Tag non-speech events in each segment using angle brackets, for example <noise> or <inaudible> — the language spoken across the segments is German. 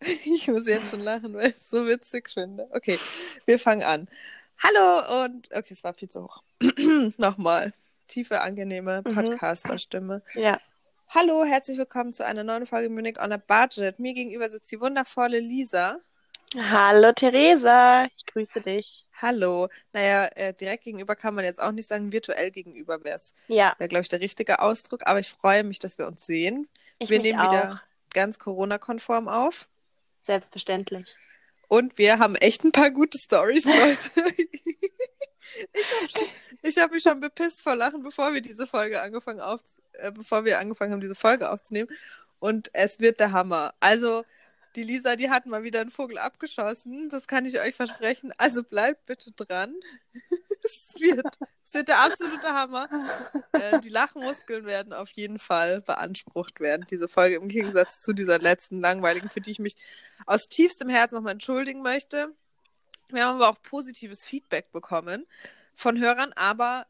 <laughs> Ich muss jetzt schon lachen, weil ich es so witzig finde. Okay, wir fangen an. Hallo und okay, es war viel zu hoch. <clears throat> Nochmal. Tiefe, angenehme Mhm. Podcaster-Stimme. Ja. Hallo, herzlich willkommen zu einer neuen Folge Munich on a Budget. Mir gegenüber sitzt die wundervolle Lisa. Hallo Theresa, ich grüße dich. Hallo. Naja, äh, direkt gegenüber kann man jetzt auch nicht sagen, virtuell gegenüber wäre es, Ja, wäre, glaube ich, der richtige Ausdruck. Aber ich freue mich, dass wir uns sehen. ich wir nehmen auch. wieder ganz Corona-konform auf. Selbstverständlich. Und wir haben echt ein paar gute Stories, <laughs> Leute. ich habe hab mich schon bepisst vor Lachen, bevor wir diese Folge angefangen auf, äh, bevor wir angefangen haben, diese Folge aufzunehmen. Und es wird der Hammer. Also, die Lisa, die hat mal wieder einen Vogel abgeschossen. Das kann ich euch versprechen. Also bleibt bitte dran. <laughs> es, wird, wird der absolute Hammer. Äh, die Lachmuskeln werden auf jeden Fall beansprucht werden, diese Folge, im Gegensatz zu dieser letzten langweiligen, für die ich mich aus tiefstem Herzen nochmal entschuldigen möchte. Wir haben aber auch positives Feedback bekommen von Hörern, aber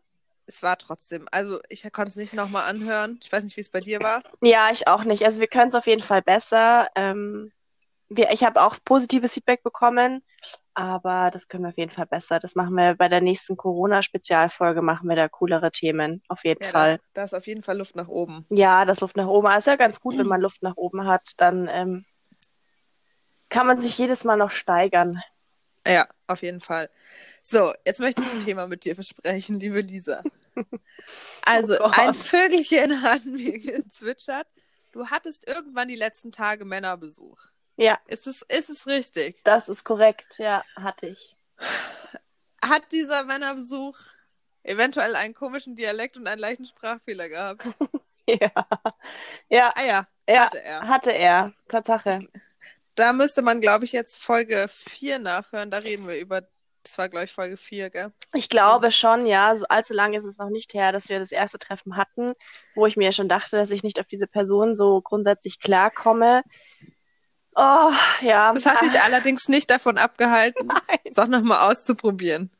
es war trotzdem, also ich konnte es nicht nochmal anhören. Ich weiß nicht, wie es bei dir war. Ja, ich auch nicht. Also wir können es auf jeden Fall besser. Ähm, wir, ich habe auch positives Feedback bekommen, aber das können wir auf jeden Fall besser. Das machen wir bei der nächsten Corona-Spezialfolge, machen wir da coolere Themen, auf jeden Ja, Fall. da, ist auf jeden Fall Luft nach oben. Ja, das Luft nach oben. Aber ist ja ganz gut, wenn man Luft nach oben hat, dann ähm, kann man sich jedes Mal noch steigern. Ja, auf jeden Fall. So, jetzt möchte ich ein Thema mit dir besprechen, liebe Lisa. <laughs> Also, Oh ein Vögelchen <laughs> hat mir gezwitschert. Du hattest irgendwann die letzten Tage Männerbesuch. Ja, Ist es, ist es richtig? das ist korrekt. Ja, hatte ich. Hat dieser Männerbesuch eventuell einen komischen Dialekt und einen leichten Sprachfehler gehabt? <laughs> Ja, ja, Ah ja, ja, hatte er. hatte er. Tatsache. Da müsste man, glaube ich, jetzt Folge 4 nachhören. Da reden wir über, das war, glaube ich, Folge 4, gell? Ich glaube schon, ja. So allzu lange ist es noch nicht her, dass wir das erste Treffen hatten, wo ich mir schon dachte, dass ich nicht auf diese Person so grundsätzlich klarkomme. Oh, ja. Das hat mich allerdings nicht davon abgehalten, <laughs> Nein. es auch nochmal auszuprobieren.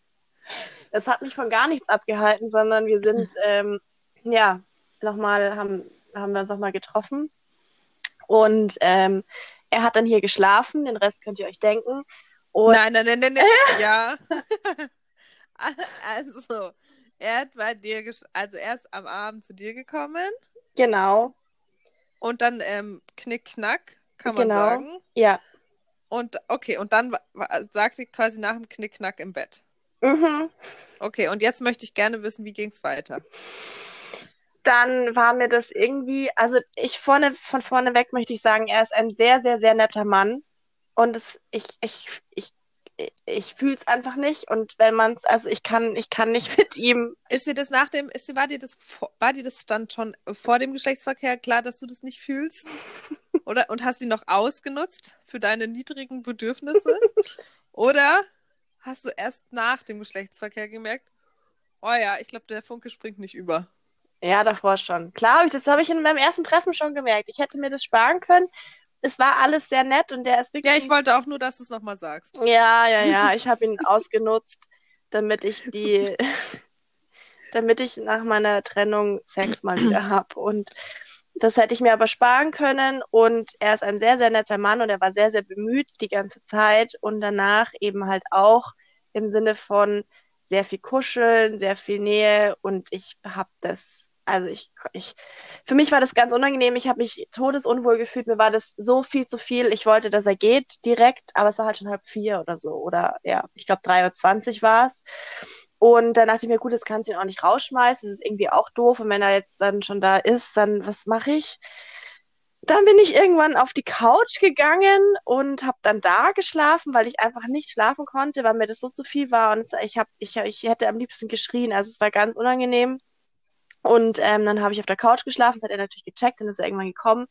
Das hat mich von gar nichts abgehalten, sondern wir sind, ähm, ja, nochmal, haben, haben wir uns nochmal getroffen. Und ähm, er hat dann hier geschlafen, den Rest könnt ihr euch denken. Und Nein, nein, nein, nein, nein. <laughs> ja. <laughs> Also, er hat bei dir, also er ist am Abend zu dir gekommen genau, und dann ähm, knick, knack, kann man Genau. sagen. ja. Und okay, und dann wa- wa- sagt ihr quasi nach dem Knickknack im Bett. Mhm. Okay, und jetzt möchte ich gerne wissen, wie ging es weiter? dann war mir das irgendwie, also ich vorne, von vorne weg möchte ich sagen, er ist ein sehr, sehr, sehr netter Mann. Und es, ich, ich, ich, ich fühle es einfach nicht. Und wenn man es, also ich kann, ich kann nicht <laughs> mit ihm. Ist dir das nach dem, ist dir, war dir das, war dir das dann schon vor dem Geschlechtsverkehr klar, dass du das nicht fühlst? <laughs> Oder, und hast ihn noch ausgenutzt für deine niedrigen Bedürfnisse? <laughs> Oder hast du erst nach dem Geschlechtsverkehr gemerkt, oh ja, ich glaube, der Funke springt nicht über? Ja, davor schon. Klar, hab ich, das habe ich in meinem ersten Treffen schon gemerkt. Ich hätte mir das sparen können. Es war alles sehr nett und der ist wirklich. Ja, ich wollte auch nur, dass du es nochmal sagst. Ja, ja, ja. <laughs> Ich habe ihn ausgenutzt, damit ich die, <laughs> damit ich nach meiner Trennung Sex mal wieder habe. Und das hätte ich mir aber sparen können. Und er ist ein sehr, sehr netter Mann und er war sehr, sehr bemüht die ganze Zeit und danach eben halt auch im Sinne von sehr viel Kuscheln, sehr viel Nähe und ich habe das, also ich, ich, für mich war das ganz unangenehm. Ich habe mich todesunwohl gefühlt. Mir war das so viel zu viel. Ich wollte, dass er geht direkt, aber es war halt schon halb vier oder so. Oder ja, ich glaube 3.20 Uhr war es. Und dann dachte ich mir, gut, das kannst du ihn auch nicht rausschmeißen. Das ist irgendwie auch doof. Und wenn er jetzt dann schon da ist, dann was mache ich? Dann bin ich irgendwann auf die Couch gegangen und habe dann da geschlafen, weil ich einfach nicht schlafen konnte, weil mir das so zu viel war. Und ich, hab, ich, ich hätte am liebsten geschrien. Also es war ganz unangenehm. Und ähm, dann habe ich auf der Couch geschlafen. Das hat er natürlich gecheckt. Dann ist er irgendwann gekommen.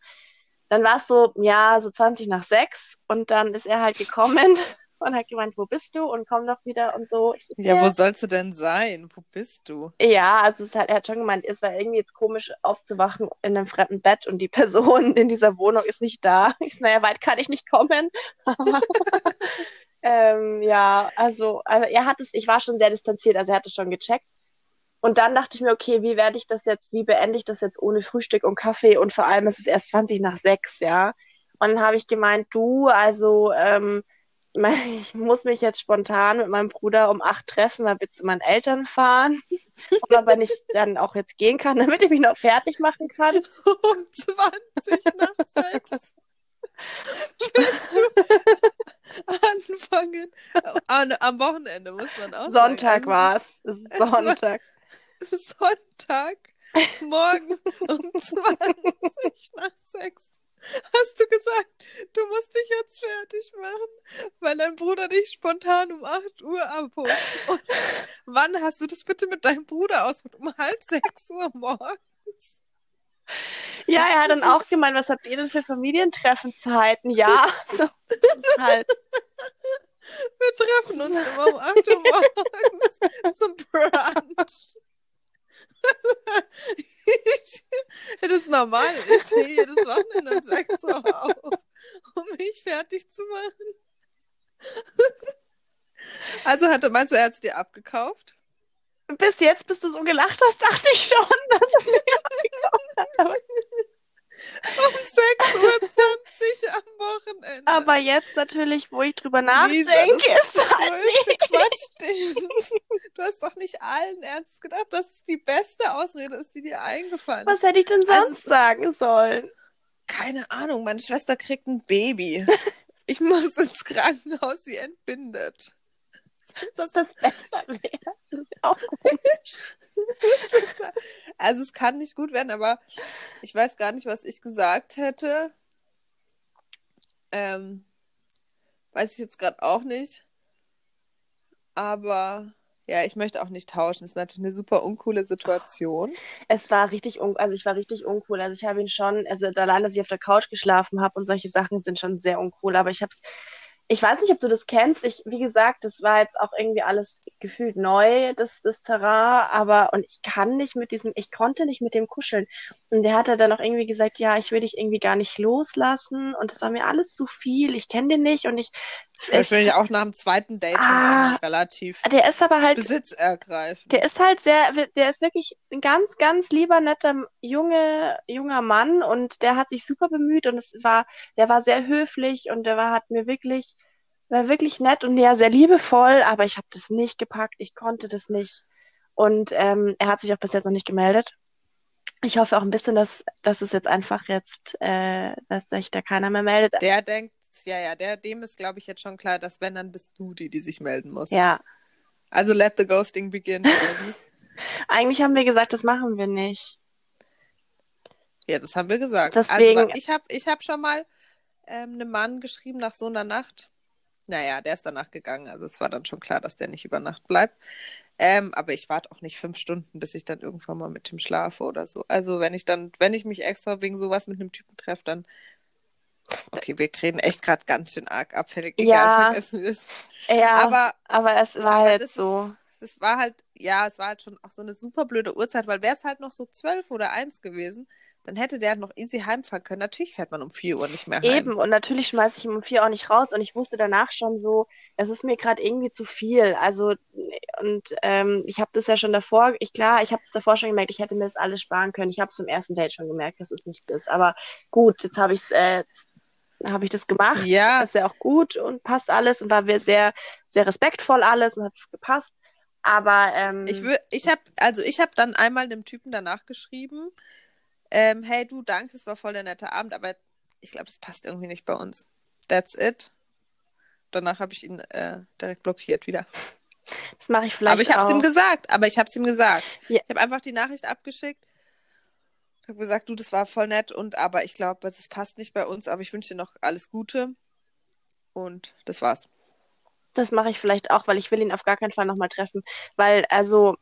Dann war es so, ja, so 20 nach sechs. Und dann ist er halt gekommen <laughs> und hat gemeint, wo bist du? Und komm doch wieder und so. Ich Ja, wo sollst du denn sein? Wo bist du? ja, also es hat, er hat schon gemeint, es war irgendwie jetzt komisch aufzuwachen in einem fremden Bett und die Person in dieser Wohnung ist nicht da. <laughs> Ich so, naja, weit kann ich nicht kommen. Aber <laughs> ähm, ja, also, also er hat es, ich war schon sehr distanziert, also er hat es schon gecheckt. Und dann dachte ich mir, okay, wie werde ich das jetzt, wie beende ich das jetzt ohne Frühstück und Kaffee und vor allem ist es erst 20 nach sechs, ja. Und dann habe ich gemeint, du, also ähm, ich muss mich jetzt spontan mit meinem Bruder um acht treffen, weil wir zu meinen Eltern fahren. Aber nicht dann auch jetzt gehen kann, damit ich mich noch fertig machen kann. Um 20 nach 6. Willst du anfangen? An, am Wochenende muss man auch Sonntag war es. Sonntag. Es ist Sonntag, morgen um <laughs> 20 nach 6. Hast du gesagt, du musst dich jetzt fertig machen, weil dein Bruder dich spontan um 8 Uhr abholt. Und wann hast du das bitte mit deinem Bruder aus? Um halb 6 Uhr morgens? Ja, er hat dann auch gemeint, was habt ihr denn für Familientreffenzeiten? Ja, <laughs> so, halt. Wir treffen uns immer um 8 Uhr morgens zum Brunch. <laughs> Ich, das ist normal. Ich stehe jedes Wochenende um 6 Uhr auf, um mich fertig zu machen. <laughs> Also hatte, meinst du, er hat es dir abgekauft? Bis jetzt, bis du so gelacht hast, dachte ich schon, dass es mir abgekauft hat. <laughs> Um 6.20 Uhr am Wochenende. aber jetzt natürlich, wo ich drüber Lisa, nachdenke, das ist ist der größte Quatsch. Du hast doch nicht allen Ernst gedacht, dass es die beste Ausrede ist, die dir eingefallen ist. Was hätte ich denn Also- sonst sagen sollen? Keine Ahnung, meine Schwester kriegt ein Baby. <laughs> Ich muss ins Krankenhaus, sie entbindet. Dass das besser wäre. Das <laughs> ist auch komisch. <laughs> Also es kann nicht gut werden, aber ich weiß gar nicht, was ich gesagt hätte. Ähm, weiß ich jetzt gerade auch nicht. Aber ja, ich möchte auch nicht tauschen. Das ist natürlich eine super uncoole Situation. Es war richtig un also ich war richtig uncool. Also ich habe ihn schon, also allein, dass ich auf der Couch geschlafen habe und solche Sachen sind schon sehr uncool. Aber ich habe ich weiß nicht, ob du das kennst. Ich, wie gesagt, das war jetzt auch irgendwie alles gefühlt neu, das, das Terrain. Aber, und ich kann nicht mit diesem, ich konnte nicht mit dem kuscheln. Und der hat dann auch irgendwie gesagt, ja, ich will dich irgendwie gar nicht loslassen. Und das war mir alles zu viel. Ich kenne den nicht und ich, Ich finde ich auch nach dem zweiten Date Ah. relativ der ist aber halt besitzergreifend. Der ist halt sehr, der ist wirklich ein ganz, ganz lieber, netter, junge, junger Mann und der hat sich super bemüht und es war, der war sehr höflich und der war, hat mir wirklich, war wirklich nett und ja, sehr liebevoll, aber ich habe das nicht gepackt, ich konnte das nicht. Und ähm, er hat sich auch bis jetzt noch nicht gemeldet. Ich hoffe auch ein bisschen, dass, dass es jetzt einfach jetzt, äh, dass sich da keiner mehr meldet. Der denkt, ja, ja, der, dem ist, glaube ich, jetzt schon klar, dass wenn, dann bist du die, die sich melden muss. Ja, Also let the ghosting begin, <laughs> eigentlich haben wir gesagt, das machen wir nicht. Ja, das haben wir gesagt. Deswegen- Also, ich habe ich hab schon mal ähm, einem Mann geschrieben nach so einer Nacht. Naja, der ist danach gegangen. Also es war dann schon klar, dass der nicht über Nacht bleibt. Ähm, aber ich warte auch nicht fünf Stunden, bis ich dann irgendwann mal mit ihm schlafe oder so. Also wenn ich dann, wenn ich mich extra wegen sowas mit einem Typen treffe, dann. Okay, wir reden echt gerade ganz schön arg abfällig. Egal, Ja. <laughs> vergessen wir es. Ja, Aber aber es war Aber halt so. Ist, das war halt, ja, es war halt schon auch so eine super blöde Uhrzeit, weil wäre es halt noch so zwölf oder eins gewesen, dann hätte der noch easy heimfahren können. Natürlich fährt man um vier Uhr nicht mehr heim. Eben, und natürlich schmeiße ich ihn um vier auch nicht raus. Und ich wusste danach schon so, es ist mir gerade irgendwie zu viel. Also, und ähm, ich habe das ja schon davor, ich klar, ich habe es davor schon gemerkt, ich hätte mir das alles sparen können. Ich habe es zum ersten Date schon gemerkt, dass es nichts ist. Aber gut, jetzt habe ich es, äh, habe ich das gemacht. Ja. Ist ja auch gut und passt alles und war sehr, sehr respektvoll alles und hat gepasst. Aber ähm, Ich will, ich habe, also ich habe dann einmal dem Typen danach geschrieben, ähm, hey du, danke, das war voll der nette Abend, aber ich glaube, das passt irgendwie nicht bei uns. That's it. Danach habe ich ihn äh, direkt blockiert wieder. das mache ich vielleicht aber ich habe es ihm gesagt, aber ich habe es ihm gesagt. Ja. Ich habe einfach die Nachricht abgeschickt. Ich habe gesagt, du, das war voll nett und aber ich glaube, das passt nicht bei uns, aber ich wünsche dir noch alles Gute. Und das war's. Das mache ich vielleicht auch, weil ich will ihn auf gar keinen Fall nochmal treffen. Weil, also,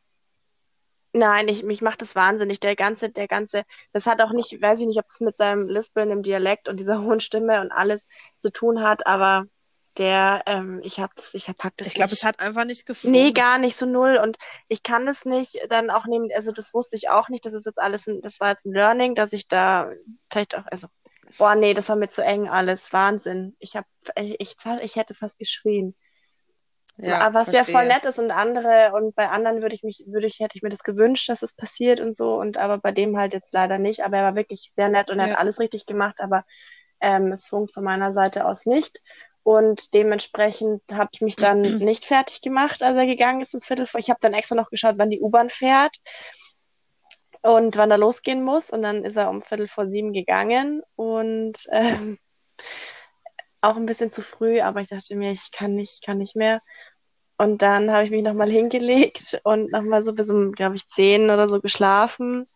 nein, ich, mich macht das wahnsinnig. Der ganze, der ganze, das hat auch nicht, weiß ich nicht, ob es mit seinem Lispeln im Dialekt und dieser <laughs> hohen Stimme und alles zu tun hat, aber der, ähm, ich hab das, ich pack das Ich glaube, es hat einfach nicht gefunkt. Nee, gar nicht so null. Und ich kann das nicht dann auch nehmen, also das wusste ich auch nicht. Das ist jetzt alles ein, das war jetzt ein Learning, dass ich da vielleicht auch, also, boah, nee, das war mir zu eng alles. Wahnsinn. Ich hab, ich, ich, ich hätte fast geschrien. Ja, was ja voll nett ist und andere und bei anderen würde ich mich, würde ich, hätte ich mir das gewünscht, dass es passiert und so und aber bei dem halt jetzt leider nicht. Aber er war wirklich sehr nett und er Ja. hat alles richtig gemacht, aber Ähm, es funkt von meiner Seite aus nicht. Und dementsprechend habe ich mich dann <clears throat> nicht fertig gemacht, als er gegangen ist um Viertel vor. Ich habe dann extra noch geschaut, wann die U-Bahn fährt und wann er losgehen muss. Und dann ist er um Viertel vor sieben gegangen und ähm, auch ein bisschen zu früh, aber ich dachte mir, ich kann nicht, kann nicht mehr. Und dann habe ich mich nochmal hingelegt und nochmal so bis um, glaube ich, zehn oder so geschlafen.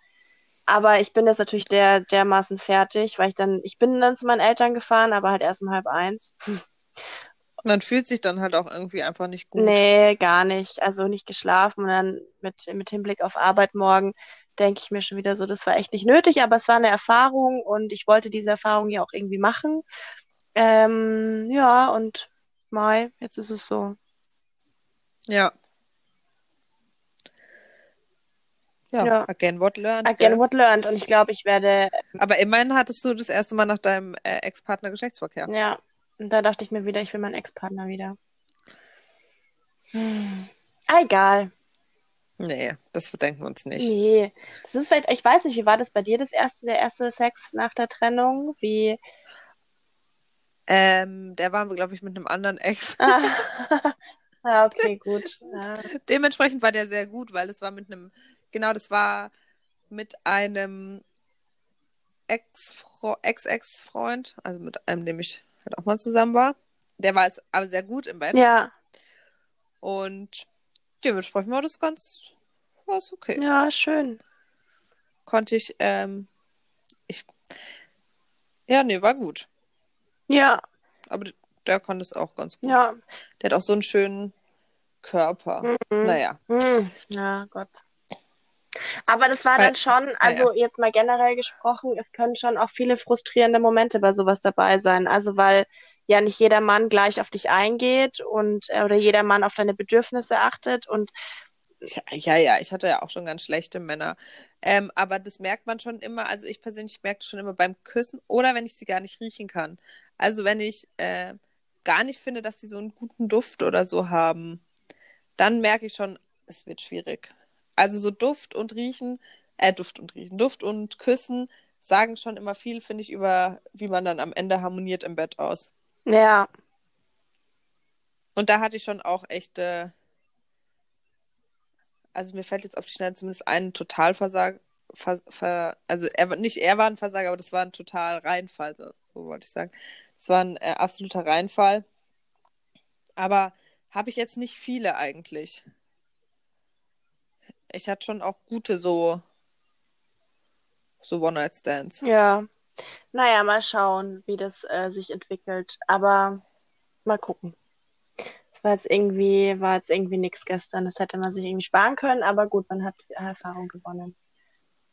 Aber ich bin jetzt natürlich der, dermaßen fertig, weil ich dann, ich bin dann zu meinen Eltern gefahren, aber halt erst um halb eins. Man fühlt sich dann halt auch irgendwie einfach nicht gut. Nee, gar nicht. Also nicht geschlafen und dann mit, mit Hinblick auf Arbeit morgen denke ich mir schon wieder so, das war echt nicht nötig, aber es war eine Erfahrung und ich wollte diese Erfahrung ja auch irgendwie machen. Ähm, ja, und Mai, jetzt ist es so. Ja. Ja, Ja. again what learned. Again, what learned. Und ich glaube, ich werde, Aber immerhin hattest du das erste Mal nach deinem äh, Ex-Partner Geschlechtsverkehr. ja, und da dachte ich mir wieder, ich will meinen Ex-Partner wieder. Hm. Ah, egal. Nee, das verdenken wir uns nicht. Nee, das ist vielleicht, ich weiß nicht, wie war das bei dir, das erste, der erste Sex nach der Trennung? Wie, Ähm, der war, glaube ich, mit einem anderen Ex. <laughs> ah, ah, okay, gut. Ja. Dementsprechend war der sehr gut, weil es war mit einem, genau, das war mit einem Ex-Ex-Freund, also mit einem, dem ich halt auch mal zusammen war. Der war es aber sehr gut im Bett. Ja, Und dementsprechend war das ganz, war es okay. ja, schön. Konnte ich, ähm, ich, ja, nee, war gut. Ja, Aber der kann das auch ganz gut. ja. Der hat auch so einen schönen Körper. Mhm. Naja. Hm, ja, Gott. Aber das war Weil- dann schon, also jetzt mal generell gesprochen, es können schon auch viele frustrierende Momente bei sowas dabei sein. Also weil ja nicht jeder Mann gleich auf dich eingeht und äh, oder jeder Mann auf deine Bedürfnisse achtet und Ja, ja, ja, ich hatte ja auch schon ganz schlechte Männer. Ähm, aber das merkt man schon immer, also ich persönlich merke schon immer beim Küssen oder wenn ich sie gar nicht riechen kann. Also wenn ich äh, gar nicht finde, dass die so einen guten Duft oder so haben, dann merke ich schon, es wird schwierig. Also so Duft und Riechen, äh, Duft und Riechen, Duft und Küssen sagen schon immer viel, finde ich, über wie man dann am Ende harmoniert im Bett aus. ja, Und da hatte ich schon auch echte, also mir fällt jetzt auf die Schnelle zumindest ein Totalversager, ver, ver, also er, war- nicht er war ein Versager, aber das war ein total Reinfall, so, so wollte ich sagen. Das war ein äh, absoluter Reinfall. Aber habe ich jetzt nicht viele eigentlich. Ich hatte schon auch gute so, so One-Night-Stands. ja. Naja, mal schauen, wie das äh, sich entwickelt. Aber mal gucken. Es war jetzt irgendwie, war jetzt irgendwie nichts gestern. Das hätte man sich irgendwie sparen können, aber gut, man hat Erfahrung gewonnen.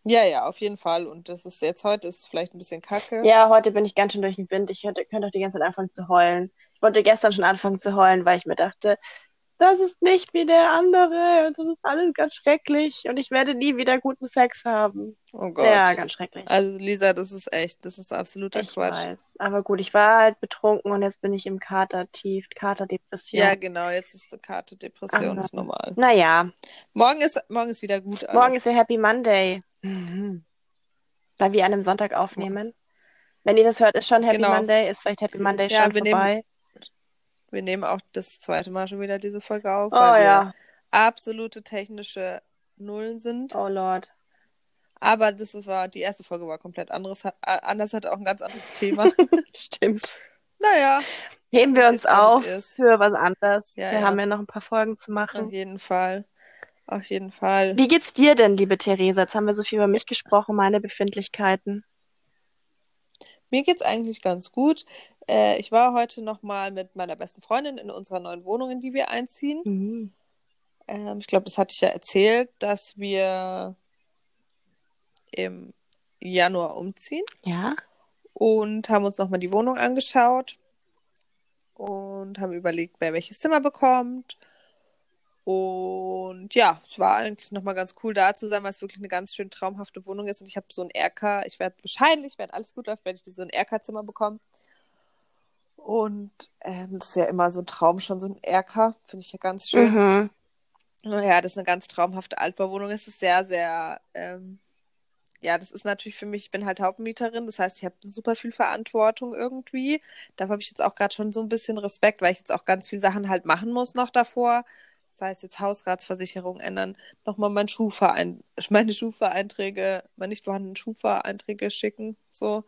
Ja, ja, auf jeden Fall. Und das ist jetzt heute ist vielleicht ein bisschen kacke. Ja, heute bin ich ganz schön durch den Wind. Ich hätte, könnte auch die ganze Zeit anfangen zu heulen. Ich wollte gestern schon anfangen zu heulen, weil ich mir dachte, das ist nicht wie der andere und das ist alles ganz schrecklich und ich werde nie wieder guten Sex haben. Oh Gott. Ja, ganz schrecklich. Also Lisa, das ist echt, das ist absoluter Ich Quatsch. weiß. Aber gut, ich war halt betrunken und jetzt bin ich im Kater tief, Katerdepression. Ja, genau, jetzt ist eine Karte Depression, Aber- ist normal. Naja, Morgen ist, morgen ist wieder gut alles. morgen ist ja Happy Monday. Mhm. Weil wir an einem Sonntag aufnehmen. Wenn ihr das hört, ist schon Happy Genau. Monday, ist vielleicht Happy Monday Ja, schon wir nehmen- vorbei. Wir nehmen auch das zweite Mal schon wieder diese Folge auf, Oh weil wir ja. absolute technische Nullen sind. Oh Lord. Aber das war, die erste Folge war komplett anderes, anders hatte auch ein ganz anderes Thema. <laughs> Stimmt. naja, Heben wir uns Ist, auf ist. für was anderes. Ja, wir ja. haben ja noch ein paar Folgen zu auf machen. jeden Fall. Auf jeden Fall. Wie geht's dir denn, liebe Theresa? Jetzt haben wir so viel über mich gesprochen, meine Befindlichkeiten. Mir geht's eigentlich ganz gut. Äh, ich war heute nochmal mit meiner besten Freundin in unserer neuen Wohnung, in die wir einziehen. Mhm. Ähm, ich glaube, das hatte ich ja erzählt, dass wir im Januar umziehen Ja? und haben uns nochmal die Wohnung angeschaut und haben überlegt, wer welches Zimmer bekommt. Und ja, es war eigentlich nochmal ganz cool da zu sein, weil es wirklich eine ganz schön traumhafte Wohnung ist. Und ich habe so ein RK, ich werde wahrscheinlich, wenn alles gut läuft, werde ich so ein RK-Zimmer bekommen. Und ähm, das ist ja immer so ein Traum, schon so ein RK, finde ich ja ganz schön. Mhm. Naja, das ist eine ganz traumhafte Altbauwohnung. Es ist sehr, sehr ähm, ja, das ist natürlich für mich, ich bin halt Hauptmieterin, das heißt, ich habe super viel Verantwortung irgendwie. Dafür habe ich jetzt auch gerade schon so ein bisschen Respekt, weil ich jetzt auch ganz viele Sachen halt machen muss noch davor. Das heißt, jetzt Hausratsversicherung ändern, nochmal mein Schufa <laughs> meine Schufa-Einträge, meine nicht vorhandenen Schufa-Einträge schicken, so.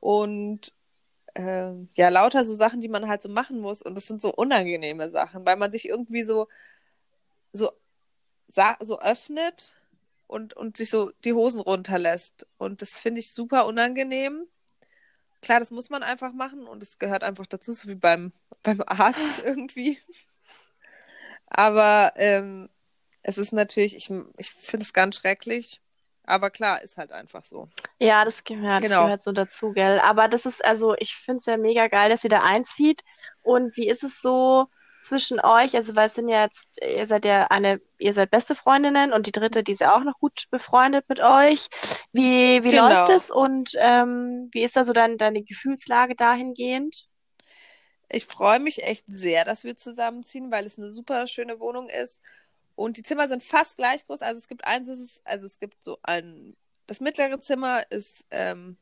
Und äh, ja, lauter so Sachen, die man halt so machen muss. Und das sind so unangenehme Sachen, weil man sich irgendwie so, so, so öffnet und, und sich so die Hosen runterlässt. Und das finde ich super unangenehm. Klar, das muss man einfach machen und es gehört einfach dazu, so wie beim, <laughs> beim Arzt <laughs> irgendwie. Aber ähm, es ist natürlich, ich, ich finde es ganz schrecklich. Aber klar, ist halt einfach so. Ja, das gehört, das Genau. gehört so dazu, gell? Aber das ist, also, ich finde es ja mega geil, dass ihr da einzieht. Und wie ist es so zwischen euch? Also, weil es sind ja jetzt, ihr seid ja eine, ihr seid beste Freundinnen und die dritte, die ist ja auch noch gut befreundet mit euch. Wie, wie Genau. läuft es und ähm, wie ist da so dein, deine Gefühlslage dahingehend? Ich freue mich echt sehr, dass wir zusammenziehen, weil es eine super schöne Wohnung ist. Und die Zimmer sind fast gleich groß. Also es gibt eins, ist also es gibt so ein, das mittlere Zimmer ist ähm,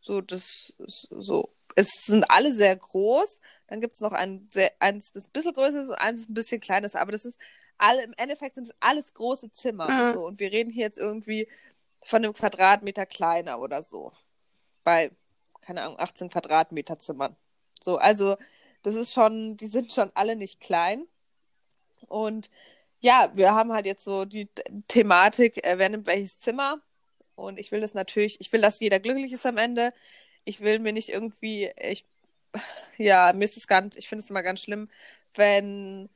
so, das ist so, es sind alle sehr groß. Dann gibt es noch ein, sehr, eins, das ein bisschen größer ist und eins, das ein bisschen kleiner ist. Aber das ist alle, im Endeffekt sind es alles große Zimmer. Mhm. So. Und wir reden hier jetzt irgendwie von einem Quadratmeter kleiner oder so. Bei, keine Ahnung, 18 Quadratmeter Zimmern. So, also das ist schon, die sind schon alle nicht klein. Und ja, wir haben halt jetzt so die Thematik, äh, wer nimmt welches Zimmer. Und ich will das natürlich, ich will, dass jeder glücklich ist am Ende. Ich will mir nicht irgendwie, ich, ja, mir ist es ganz, ich finde es immer ganz schlimm, wenn,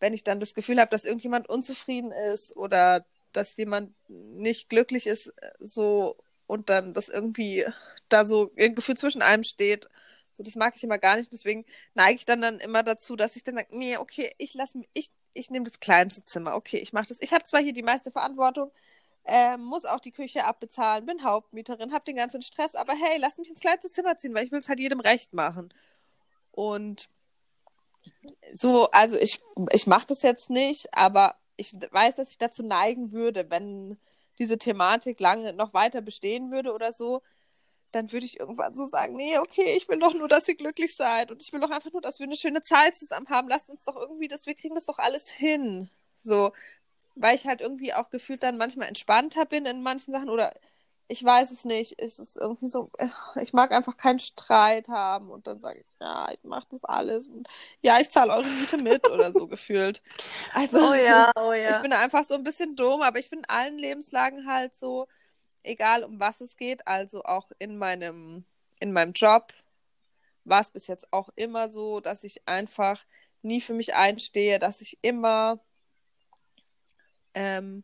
wenn ich dann das Gefühl habe, dass irgendjemand unzufrieden ist oder dass jemand nicht glücklich ist, äh, so und dann das irgendwie da so ein Gefühl zwischen einem steht. So, das mag ich immer gar nicht. Deswegen neige ich dann dann immer dazu, dass ich dann sage, nee, okay, ich lasse ich, ich nehme das kleinste Zimmer. Okay, ich mache das. Ich habe zwar hier die meiste Verantwortung, äh, muss auch die Küche abbezahlen, bin Hauptmieterin, habe den ganzen Stress, aber hey, lass mich ins kleinste Zimmer ziehen, weil ich will es halt jedem recht machen. Und so, also ich, ich mache das jetzt nicht, aber ich weiß, dass ich dazu neigen würde, wenn diese Thematik lange noch weiter bestehen würde oder so, dann würde ich irgendwann so sagen, nee, okay, ich will doch nur, dass ihr glücklich seid und ich will doch einfach nur, dass wir eine schöne Zeit zusammen haben. Lasst uns doch irgendwie das, wir kriegen das doch alles hin. So, weil ich halt irgendwie auch gefühlt dann manchmal entspannter bin in manchen Sachen oder ich weiß es nicht. Es ist irgendwie so, äh, ich mag einfach keinen Streit haben und dann sage ich, ja, ich mache das alles und ja, ich zahle eure Miete mit <laughs> oder so gefühlt. Also, Oh ja, oh <laughs> ich ja. bin einfach so ein bisschen dumm, aber ich bin in allen Lebenslagen halt so, egal um was es geht, also auch in meinem, in meinem Job war es bis jetzt auch immer so, dass ich einfach nie für mich einstehe, dass ich immer ähm,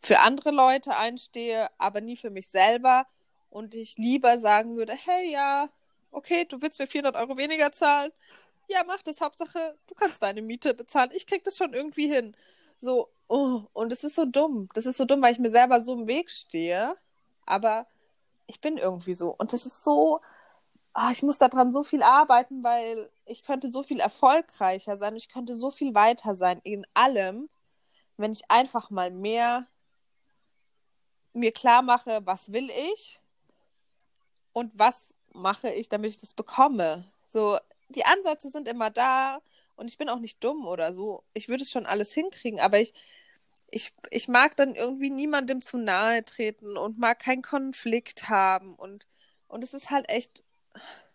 für andere Leute einstehe, aber nie für mich selber. Und ich lieber sagen würde, hey, ja, okay, du willst mir 400 Euro weniger zahlen, ja, mach das, Hauptsache, du kannst deine Miete bezahlen, ich krieg das schon irgendwie hin. So, oh, und es ist so dumm, das ist so dumm, weil ich mir selber so im Weg stehe, aber ich bin irgendwie so und das ist so, ah, ich muss daran so viel arbeiten, weil ich könnte so viel erfolgreicher sein, ich könnte so viel weiter sein in allem, wenn ich einfach mal mehr mir klar mache, was will ich und was mache ich, damit ich das bekomme. So, die Ansätze sind immer da und ich bin auch nicht dumm oder so. Ich würde es schon alles hinkriegen, aber ich, ich, ich mag dann irgendwie niemandem zu nahe treten und mag keinen Konflikt haben und, und es ist halt echt,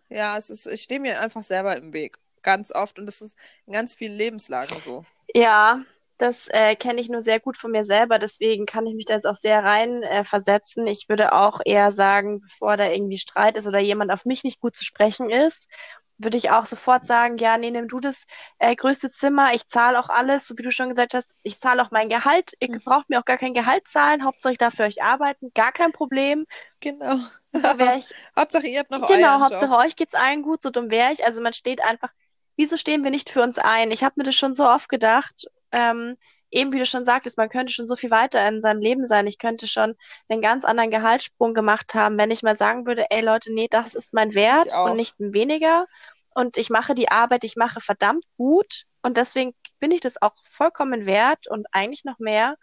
ja, es ist, ich stehe mir einfach selber im Weg. Ganz oft und das ist in ganz vielen Lebenslagen so. Ja, das äh, kenne ich nur sehr gut von mir selber, deswegen kann ich mich da jetzt auch sehr rein äh, versetzen. Ich würde auch eher sagen, bevor da irgendwie Streit ist oder jemand auf mich nicht gut zu sprechen ist, würde ich auch sofort sagen, ja, nee, nimm du das äh, größte Zimmer, ich zahle auch alles, so wie du schon gesagt hast, ich zahle auch mein Gehalt, ihr Mhm. braucht mir auch gar kein Gehalt zahlen, Hauptsache ich darf für euch arbeiten, gar kein Problem. Genau. So wäre <laughs> ich Hauptsache, ihr habt noch Genau, Hauptsache Job. euch geht's allen gut, so dumm wäre ich. Also man steht einfach, wieso stehen wir nicht für uns ein? Ich habe mir das schon so oft gedacht. Ähm, eben wie du schon sagtest, man könnte schon so viel weiter in seinem Leben sein. Ich könnte schon einen ganz anderen Gehaltssprung gemacht haben, wenn ich mal sagen würde, ey Leute, nee, das ist mein Wert und nicht weniger. Und ich mache die Arbeit, ich mache verdammt gut. Und deswegen bin ich das auch vollkommen wert und eigentlich noch mehr.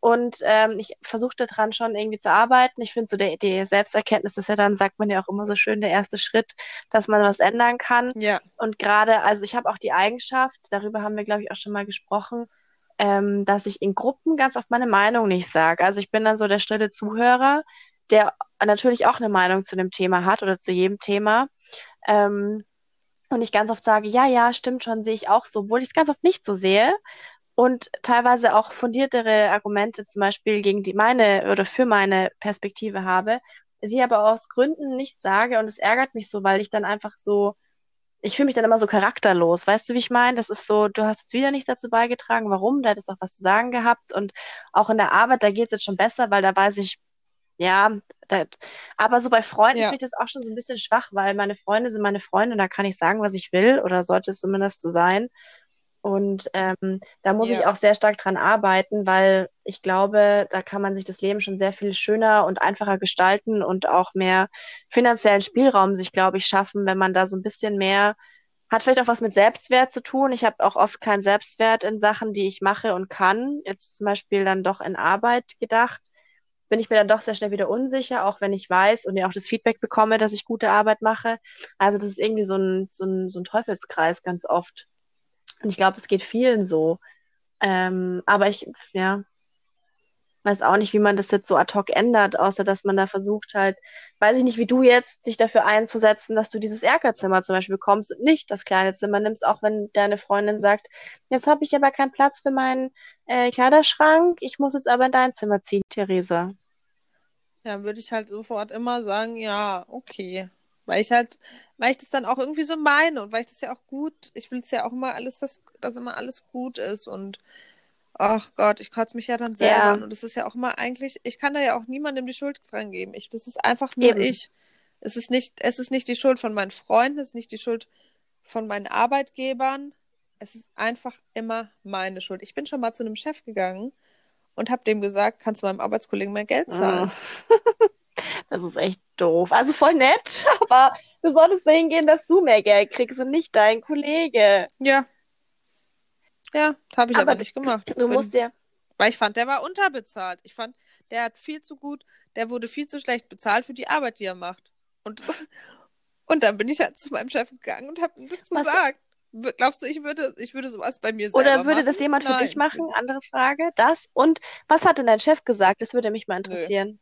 Und ähm, ich versuche daran schon irgendwie zu arbeiten. Ich finde so der, die Selbsterkenntnis ist ja dann, sagt man ja auch immer so schön, der erste Schritt, dass man was ändern kann. Ja. Und gerade, also ich habe auch die Eigenschaft, darüber haben wir, glaube ich, auch schon mal gesprochen, ähm, dass ich in Gruppen ganz oft meine Meinung nicht sage. Also ich bin dann so der stille Zuhörer, der natürlich auch eine Meinung zu dem Thema hat oder zu jedem Thema. Ähm, und ich ganz oft sage, ja, ja, stimmt schon, sehe ich auch so, obwohl ich es ganz oft nicht so sehe und teilweise auch fundiertere Argumente zum Beispiel gegen die meine oder für meine Perspektive habe, sie aber aus Gründen nicht sage und es ärgert mich so, weil ich dann einfach so, ich fühle mich dann immer so charakterlos, weißt du, wie ich meine? Das ist so, du hast jetzt wieder nicht dazu beigetragen, warum, da hättest du auch was zu sagen gehabt und auch in der Arbeit, da geht es jetzt schon besser, weil da weiß ich, ja, das, aber so bei Freunden ja. finde ich das auch schon so ein bisschen schwach, weil meine Freunde sind meine Freunde, da kann ich sagen, was ich will oder sollte es zumindest so sein. Und ähm, da muss ja. ich auch sehr stark dran arbeiten, weil ich glaube, da kann man sich das Leben schon sehr viel schöner und einfacher gestalten und auch mehr finanziellen Spielraum sich, glaube ich, schaffen, wenn man da so ein bisschen mehr hat vielleicht auch was mit Selbstwert zu tun. Ich habe auch oft keinen Selbstwert in Sachen, die ich mache und kann. Jetzt zum Beispiel dann doch in Arbeit gedacht bin ich mir dann doch sehr schnell wieder unsicher, auch wenn ich weiß und ja auch das Feedback bekomme, dass ich gute Arbeit mache. Also das ist irgendwie so ein, so ein, so ein Teufelskreis ganz oft. Und ich glaube, es geht vielen so. Ähm, aber ich, ja, weiß auch nicht, wie man das jetzt so ad hoc ändert, außer dass man da versucht halt, weiß ich nicht, wie du jetzt, dich dafür einzusetzen, dass du dieses Erkerzimmer zum Beispiel bekommst und nicht das kleine Zimmer nimmst, auch wenn deine Freundin sagt, jetzt habe ich aber keinen Platz für meinen äh, Kleiderschrank, ich muss jetzt aber in dein Zimmer ziehen, Theresa. Ja, würde ich halt sofort immer sagen, ja, okay. Weil ich halt, weil ich das dann auch irgendwie so meine und weil ich das ja auch gut, ich will es ja auch immer alles, dass, dass immer alles gut ist und ach Gott, ich kotze mich ja dann selber ja. an und das ist ja auch immer eigentlich, ich kann da ja auch niemandem die Schuld dran geben. Ich, das ist einfach nur Eben. ich. Es ist nicht, es ist nicht die Schuld von meinen Freunden, es ist nicht die Schuld von meinen Arbeitgebern. Es ist einfach immer meine Schuld. Ich bin schon mal zu einem Chef gegangen und habe dem gesagt, kannst du meinem Arbeitskollegen mehr Geld zahlen? <laughs> Das ist echt doof. Also voll nett, <laughs> aber du solltest dahin gehen, dass du mehr Geld kriegst und nicht dein Kollege. Ja. Ja, habe ich aber, aber, nicht gemacht. Du musst ja. Weil ich fand, der war unterbezahlt. Ich fand, der hat viel zu gut, der wurde viel zu schlecht bezahlt für die Arbeit, die er macht. Und, <laughs> und dann bin ich halt zu meinem Chef gegangen und habe ihm das Was? gesagt. Glaubst du, ich würde, ich würde sowas bei mir selber Oder würde machen? das jemand Nein. für dich machen? Andere Frage. Das. Und was hat denn dein Chef gesagt? Das würde mich mal interessieren.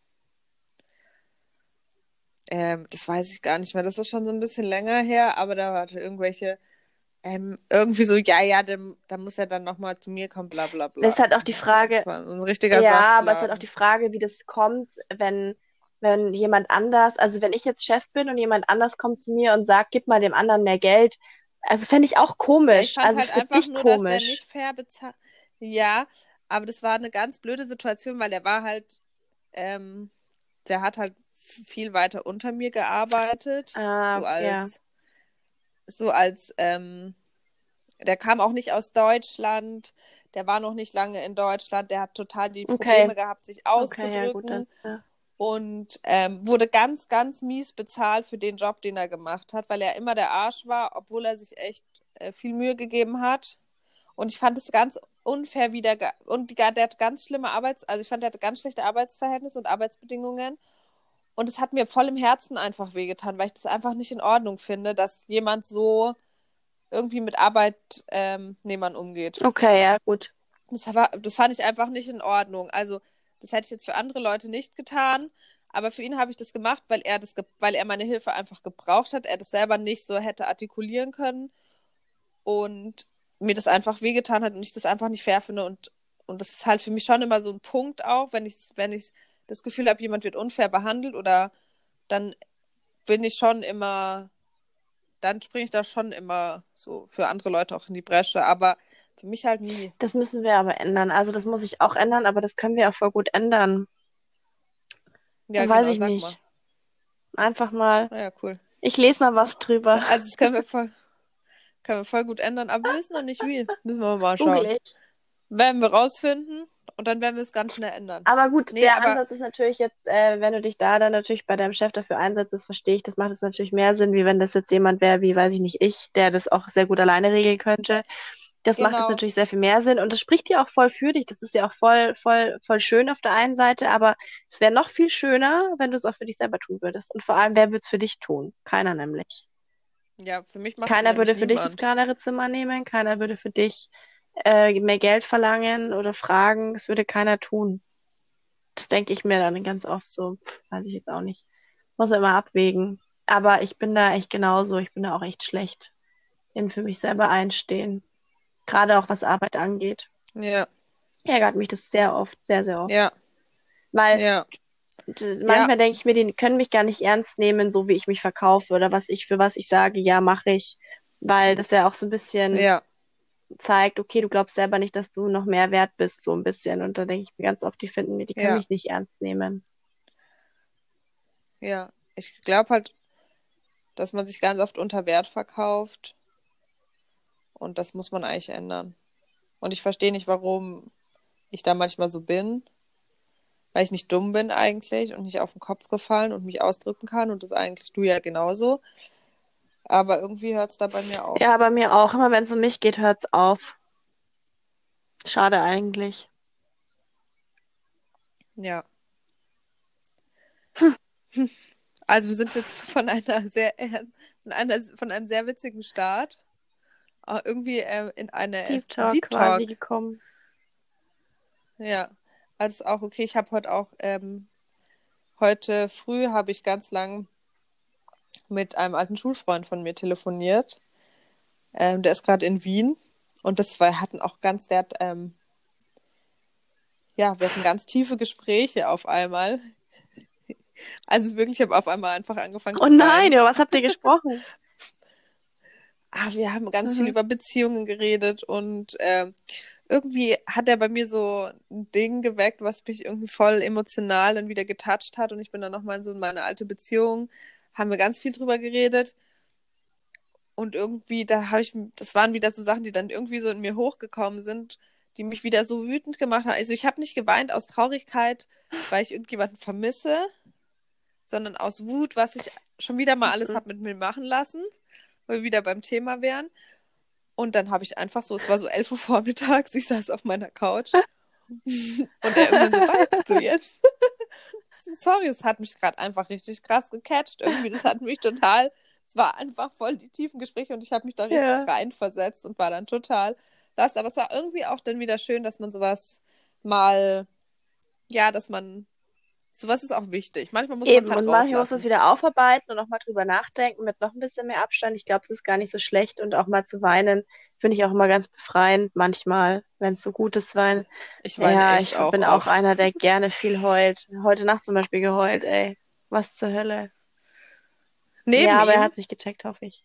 Ähm, das weiß ich gar nicht mehr. Das ist schon so ein bisschen länger her, aber da hatte irgendwelche, ähm, irgendwie so, ja, ja, da muss er dann nochmal zu mir kommen, bla bla bla. Das ist halt auch die Frage. Das war so ein richtiger Ja, Saftladen. aber es ist halt auch die Frage, wie das kommt, wenn, wenn jemand anders, also wenn ich jetzt Chef bin und jemand anders kommt zu mir und sagt, gib mal dem anderen mehr Geld, also fände ich auch komisch. Ich fand also halt einfach nur, komisch. dass der nicht fair bezahlt. Ja, aber das war eine ganz blöde Situation, weil der war halt, ähm, der hat halt viel weiter unter mir gearbeitet. Ah, so als, ja. so als ähm, der kam auch nicht aus Deutschland, der war noch nicht lange in Deutschland, der hat total die Probleme okay. gehabt, sich auszudrücken. Okay, ja, gut, dann, ja. Und ähm, wurde ganz, ganz mies bezahlt für den Job, den er gemacht hat, weil er immer der Arsch war, obwohl er sich echt äh, viel Mühe gegeben hat. Und ich fand es ganz unfair wieder und die, der hat ganz schlimme Arbeits, also ich fand, der hatte ganz schlechte Arbeitsverhältnisse und Arbeitsbedingungen. Und es hat mir voll im Herzen einfach wehgetan, weil ich das einfach nicht in Ordnung finde, dass jemand so irgendwie mit Arbeitnehmern umgeht. Okay, ja, gut. Das, war, das fand ich einfach nicht in Ordnung. Also, das hätte ich jetzt für andere Leute nicht getan. Aber für ihn habe ich das gemacht, weil er das, weil er meine Hilfe einfach gebraucht hat. Er das selber nicht so hätte artikulieren können und mir das einfach wehgetan hat und ich das einfach nicht fair finde und und das ist halt für mich schon immer so ein Punkt auch, wenn ich wenn ich das Gefühl habe, jemand wird unfair behandelt oder dann bin ich schon immer, dann springe ich da schon immer so für andere Leute auch in die Bresche, aber für mich halt nie. Das müssen wir aber ändern. Also das muss ich auch ändern, aber das können wir auch voll gut ändern. Ja, genau, weiß ich nicht. Mal. Einfach mal. Ja, cool. Ich lese mal was drüber. Also das können wir voll, können wir voll gut ändern, aber wir wissen noch nicht wie. Müssen wir mal schauen. Google ich. Werden wir rausfinden und dann werden wir es ganz schnell ändern. Aber gut, nee, der aber... Ansatz ist natürlich jetzt, äh, wenn du dich da dann natürlich bei deinem Chef dafür einsetzt, das verstehe ich, das macht es natürlich mehr Sinn, wie wenn das jetzt jemand wäre, wie weiß ich nicht, ich, der das auch sehr gut alleine regeln könnte. Das macht jetzt Genau. natürlich sehr viel mehr Sinn und das spricht ja auch voll für dich. Das ist ja auch voll, voll, voll schön auf der einen Seite, aber es wäre noch viel schöner, wenn du es auch für dich selber tun würdest. Und vor allem, wer würde es für dich tun? Keiner nämlich. Ja, für mich macht Keiner würde für dich das niemand. kleinere Zimmer nehmen, keiner würde für dich äh, mehr Geld verlangen oder fragen. Es würde keiner tun. Das denke ich mir dann ganz oft so, pf, weiß ich jetzt auch nicht. Muss immer abwägen. Aber ich bin da echt genauso. Ich bin da auch echt schlecht in für mich selber einstehen. Gerade auch was Arbeit angeht. Ja, Ärgert mich das sehr oft, sehr, sehr oft. ja, Weil ja, manchmal denke ich mir, die können mich gar nicht ernst nehmen, so wie ich mich verkaufe oder was ich für was ich sage, ja, mache ich. Weil das ja auch so ein bisschen ja, zeigt, okay, du glaubst selber nicht, dass du noch mehr wert bist, so ein bisschen. Und da denke ich mir ganz oft, die finden mir, die können Ja. mich nicht ernst nehmen. ja. Ich glaube halt, dass man sich ganz oft unter Wert verkauft. Und das muss man eigentlich ändern. Und ich verstehe nicht, warum ich da manchmal so bin. Weil ich nicht dumm bin eigentlich und nicht auf den Kopf gefallen und mich ausdrücken kann. Und das eigentlich du ja genauso. Aber irgendwie hört es da bei mir auf. Ja, bei mir auch. Immer wenn es um mich geht, hört's auf. Schade eigentlich. Ja. <laughs> Also wir sind jetzt von einer sehr von einer von einem sehr witzigen Start irgendwie äh, in eine Deep Talk Deep quasi Talk. gekommen. Ja, also auch okay. Ich habe heute auch ähm, heute früh habe ich ganz lang mit einem alten Schulfreund von mir telefoniert. Ähm, der ist gerade in Wien und das war hatten auch ganz der hat, ähm, ja, wir hatten ganz tiefe Gespräche auf einmal. <laughs> Also wirklich, ich habe auf einmal einfach angefangen Oh zu nein, weinen. über was habt ihr <laughs> gesprochen? Ah, wir haben ganz viel Mhm. über Beziehungen geredet und ähm, irgendwie hat er bei mir so ein Ding geweckt, was mich irgendwie voll emotional dann wieder getoucht hat und ich bin dann nochmal so in meine alte Beziehung, haben wir ganz viel drüber geredet und irgendwie, da habe ich, das waren wieder so Sachen, die dann irgendwie so in mir hochgekommen sind, die mich wieder so wütend gemacht haben. Also ich habe nicht geweint aus Traurigkeit, weil ich irgendjemanden vermisse, sondern aus Wut, was ich schon wieder mal alles Mhm. habe mit mir machen lassen, wo wir wieder beim Thema wären. Und dann habe ich einfach so, es war so 11 Uhr vormittags, ich saß auf meiner Couch <laughs> und er irgendwann so, weinst du jetzt? Sorry, es hat mich gerade einfach richtig krass gecatcht irgendwie. Das hat mich total, es war einfach voll die tiefen Gespräche und ich habe mich da richtig Ja. reinversetzt und war dann total lost. Aber es war irgendwie auch dann wieder schön, dass man sowas mal, ja, dass man, sowas ist auch wichtig. Manchmal muss man es halt und manchmal muss man es wieder aufarbeiten und auch mal drüber nachdenken mit noch ein bisschen mehr Abstand. Ich glaube, es ist gar nicht so schlecht und auch mal zu weinen, finde ich auch immer ganz befreiend manchmal, wenn es so gut ist, Weinen. Ich weine Ja, ich auch bin auch oft. einer, der <laughs> gerne viel heult. Heute Nacht zum Beispiel geheult, ey. Was zur Hölle? Neben Ja, aber er hat sich gecheckt, hoffe ich.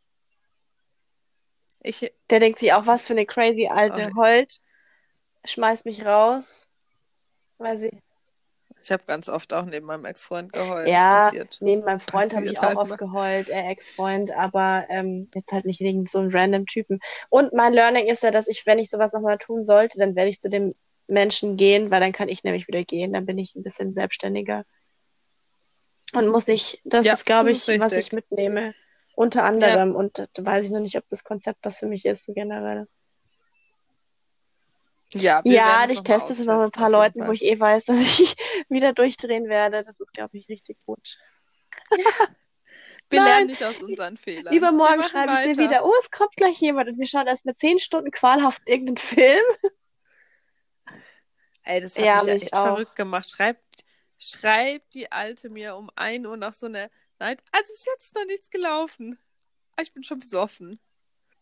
ich, Der denkt sich auch, was für eine crazy alte Oh. heult, schmeißt mich raus. Weil sie. Ich habe ganz oft auch neben meinem Ex-Freund geheult. Ja, neben meinem Freund habe ich auch halt oft mal. geheult, äh, Ex-Freund, aber ähm, jetzt halt nicht wegen so einem random Typen. Und mein Learning ist ja, dass ich, wenn ich sowas nochmal tun sollte, dann werde ich zu dem Menschen gehen, weil dann kann ich nämlich wieder gehen. Dann bin ich ein bisschen selbstständiger. Und muss nicht, das Ja, ist, glaube ich, ist was ich mitnehme. Unter anderem. Und da weiß ich noch nicht, ob das Konzept was für mich ist, so generell. Ja, Ja, ich teste es noch mit ein paar Leuten, Fall. wo ich eh weiß, <laughs> dass ich wieder durchdrehen werde. Das ist, glaube ich, richtig gut. Wir Nein. lernen nicht aus unseren Fehlern. Übermorgen schreibe ich dir weiter. wieder, oh, es kommt gleich jemand und wir schauen erst mal zehn Stunden qualhaft irgendeinen Film. Ey, das hat Ja, mich mich echt auch. verrückt gemacht. Schreibt, schreibt die Alte mir um 1 Uhr nach so einer Night. Also ist jetzt noch nichts gelaufen. Ah, Ich bin schon besoffen.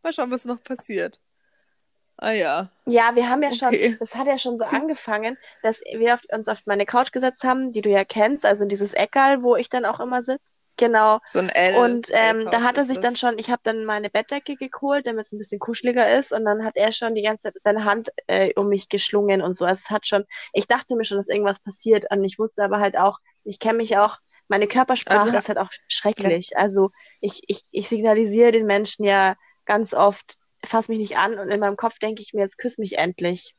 Mal schauen, was noch passiert. Ah ja. Ja, wir haben ja Okay. schon, das hat ja schon so angefangen, dass wir auf, uns auf meine Couch gesetzt haben, die du ja kennst, also in dieses Eckerl, wo ich dann auch immer sitze. Genau. So ein L. Und ähm, da hat er sich das. dann schon, ich habe dann meine Bettdecke geholt, damit es ein bisschen kuscheliger ist. Und dann hat er schon die ganze Zeit seine Hand äh, um mich geschlungen und so. Also es hat schon, ich dachte mir schon, dass irgendwas passiert. Und ich wusste aber halt auch, ich kenne mich auch, meine Körpersprache Also, ist halt auch schrecklich. Also ich, ich, ich signalisiere den Menschen ja ganz oft, fass mich nicht an. Und in meinem Kopf denke ich mir, jetzt küss mich endlich.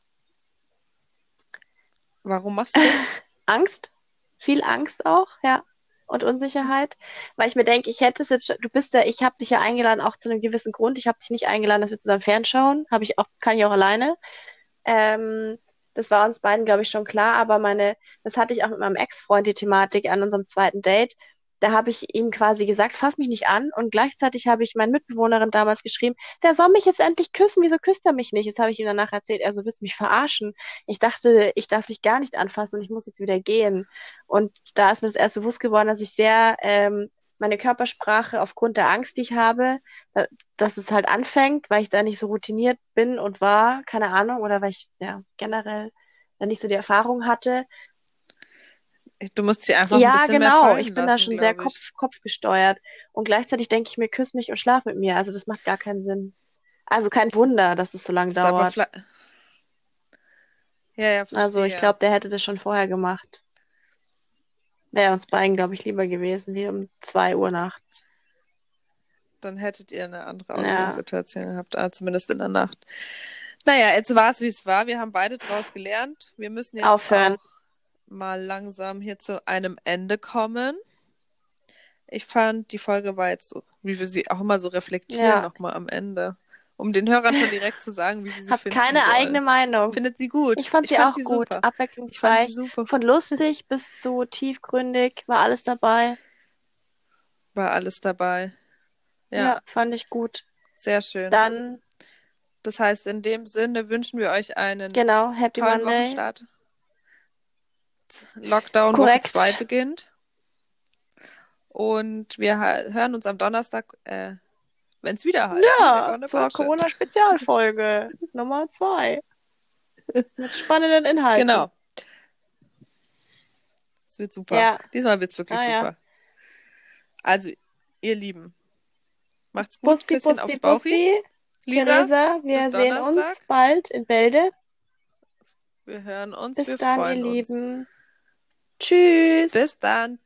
Warum machst du das? <laughs> Angst? Viel Angst auch, ja. und Unsicherheit, weil ich mir denke, ich hätte es jetzt, du bist ja, ich habe dich ja eingeladen, auch zu einem gewissen Grund. Ich habe dich nicht eingeladen, dass wir zusammen fernschauen. Habe ich auch, kann ich auch alleine. Ähm, das war uns beiden, glaube ich, schon klar, aber meine, das hatte ich auch mit meinem Ex-Freund, die Thematik an unserem zweiten Date. Da habe ich ihm quasi gesagt, fass mich nicht an. Und gleichzeitig habe ich meinen Mitbewohnerin damals geschrieben, der soll mich jetzt endlich küssen, wieso küsst er mich nicht? Das habe ich ihm danach erzählt, er so, willst mich verarschen? Ich dachte, ich darf dich gar nicht anfassen und ich muss jetzt wieder gehen. Und da ist mir das erst bewusst geworden, dass ich sehr ähm, meine Körpersprache aufgrund der Angst, die ich habe, dass es halt anfängt, weil ich da nicht so routiniert bin und war, keine Ahnung, oder weil ich ja generell da nicht so die Erfahrung hatte. Du musst sie einfach ja, ein bisschen genau. mehr fallen ich bin lassen, da schon sehr ich. Kopf, kopfgesteuert. Und gleichzeitig denke ich mir, küss mich und schlaf mit mir. Also das macht gar keinen Sinn. Also kein Wunder, dass es so lange Das dauert. ja, ja, verstehe. Also ich glaube, der hätte das schon vorher gemacht. Wäre uns beiden, glaube ich, lieber gewesen, wie um zwei Uhr nachts. Dann hättet ihr eine andere Ja. Ausgangssituation gehabt, ah, zumindest in der Nacht. Naja, jetzt war es, wie es war. Wir haben beide daraus gelernt. Wir müssen jetzt Aufhören. auch mal langsam hier zu einem Ende kommen. Ich fand, die Folge war jetzt so, wie wir sie auch immer so reflektieren, Ja. nochmal am Ende. Um den Hörern schon direkt zu sagen, wie sie sie Hab finden keine sollen. eigene Meinung. Findet sie gut. Ich fand sie fand auch die gut, Super. Abwechslungsreich. super. Von lustig bis so tiefgründig war alles dabei. War alles dabei. Ja, Ja, fand ich gut. sehr schön. Dann, Das heißt, in dem Sinne wünschen wir euch einen genau, Happy tollen Monday. Wochenstart. Lockdown Korrekt. Woche 2 beginnt. Und wir hören uns am Donnerstag, äh, wenn es wieder heißt. Ja, Gonna zur. Corona-Spezialfolge <laughs> Nummer zwei. Mit spannenden Inhalten. Genau. Es wird super. Ja. Diesmal wird es wirklich Ah, ja. super. Also, ihr Lieben, macht's gut. Bussi, Küsschen Bussi, aufs Bauchi. Bussi. Lisa, Theresa, wir sehen uns bald in Bälde. wir hören uns. Bis dann, ihr uns. Lieben. Tschüss. Bis dann.